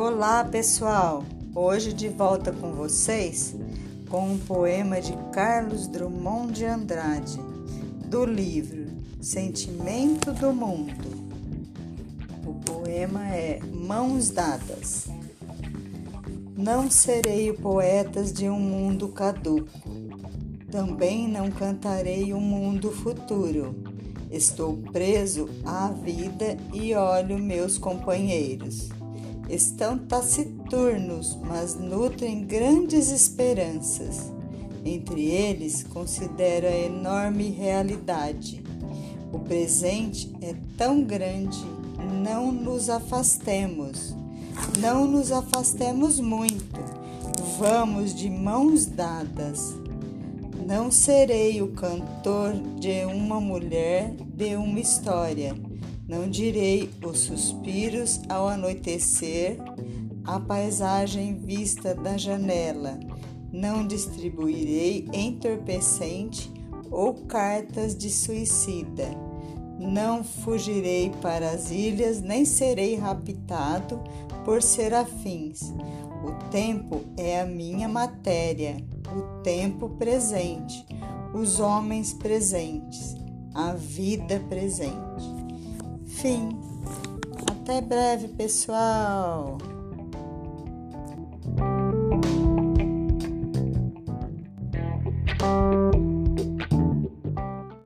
Olá, pessoal! Hoje de volta com vocês com um poema de Carlos Drummond de Andrade, do livro Sentimento do Mundo. O poema é Mãos Dadas. Não serei o poeta de um mundo caduco, também não cantarei um mundo futuro. Estou preso à vida e olho meus companheiros estão taciturnos, mas nutrem grandes esperanças. Entre eles, considero a enorme realidade. O presente é tão grande, não nos afastemos. Não nos afastemos muito. Vamos de mãos dadas. Não serei o cantor de uma mulher de uma história não direi os suspiros ao anoitecer, a paisagem vista da janela. Não distribuirei entorpecente ou cartas de suicida. Não fugirei para as ilhas, nem serei raptado por serafins. O tempo é a minha matéria, o tempo presente, os homens presentes, a vida presente. Enfim, até breve, pessoal!